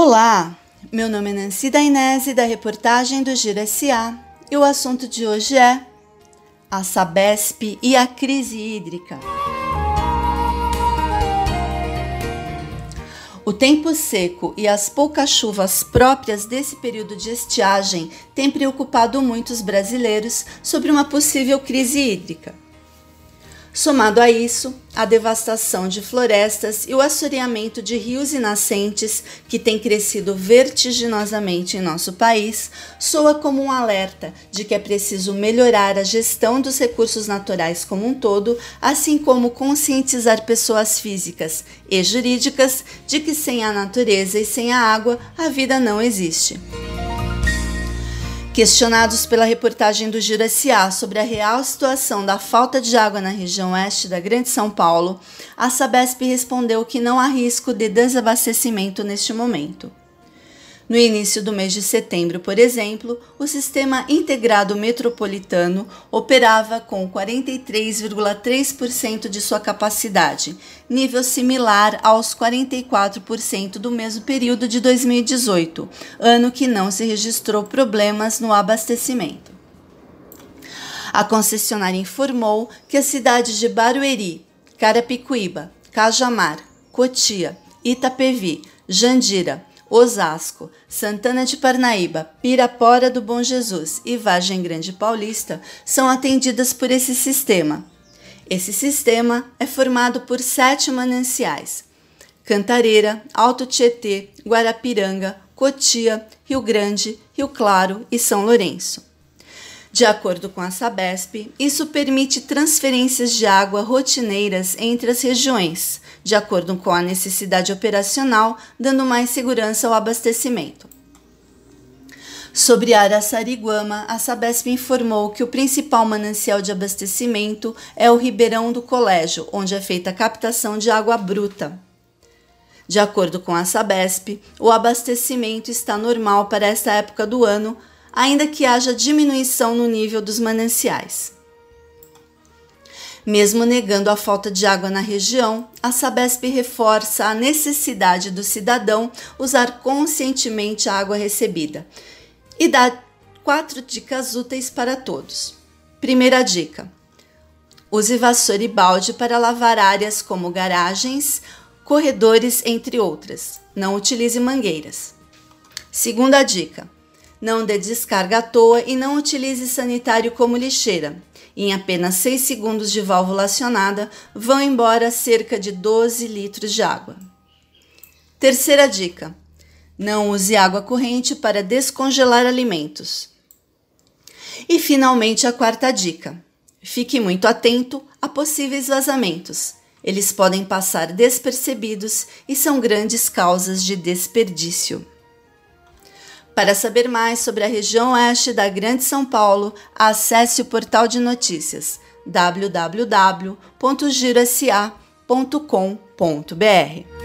Olá, meu nome é Nancy Dainese da reportagem do Giro SA e o assunto de hoje é a Sabesp e a crise hídrica. O tempo seco e as poucas chuvas próprias desse período de estiagem têm preocupado muitos brasileiros sobre uma possível crise hídrica. Somado a isso, a devastação de florestas e o assoreamento de rios e nascentes, que tem crescido vertiginosamente em nosso país, soa como um alerta de que é preciso melhorar a gestão dos recursos naturais como um todo, assim como conscientizar pessoas físicas e jurídicas de que sem a natureza e sem a água a vida não existe. Questionados pela reportagem do SA sobre a real situação da falta de água na região oeste da Grande São Paulo, a Sabesp respondeu que não há risco de desabastecimento neste momento. No início do mês de setembro, por exemplo, o sistema integrado metropolitano operava com 43,3% de sua capacidade, nível similar aos 44% do mesmo período de 2018, ano que não se registrou problemas no abastecimento. A concessionária informou que as cidades de Barueri, Carapicuíba, Cajamar, Cotia, Itapevi, Jandira, Osasco, Santana de Parnaíba, Pirapora do Bom Jesus e Vargem Grande Paulista são atendidas por esse sistema. Esse sistema é formado por sete mananciais: Cantareira, Alto Tietê, Guarapiranga, Cotia, Rio Grande, Rio Claro e São Lourenço. De acordo com a Sabesp, isso permite transferências de água rotineiras entre as regiões, de acordo com a necessidade operacional, dando mais segurança ao abastecimento. Sobre Araçariguama, a Sabesp informou que o principal manancial de abastecimento é o Ribeirão do Colégio, onde é feita a captação de água bruta. De acordo com a Sabesp, o abastecimento está normal para esta época do ano, ainda que haja diminuição no nível dos mananciais. Mesmo negando a falta de água na região, a Sabesp reforça a necessidade do cidadão usar conscientemente a água recebida e dá quatro dicas úteis para todos. Primeira dica: use vassoura e balde para lavar áreas como garagens, corredores, entre outras. Não utilize mangueiras. Segunda dica: não dê descarga à toa e não utilize sanitário como lixeira. Em apenas 6 segundos de válvula acionada, vão embora cerca de 12 litros de água. Terceira dica: não use água corrente para descongelar alimentos. E finalmente a quarta dica: fique muito atento a possíveis vazamentos. Eles podem passar despercebidos e são grandes causas de desperdício. Para saber mais sobre a região oeste da Grande São Paulo, acesse o portal de notícias www.girosa.com.br.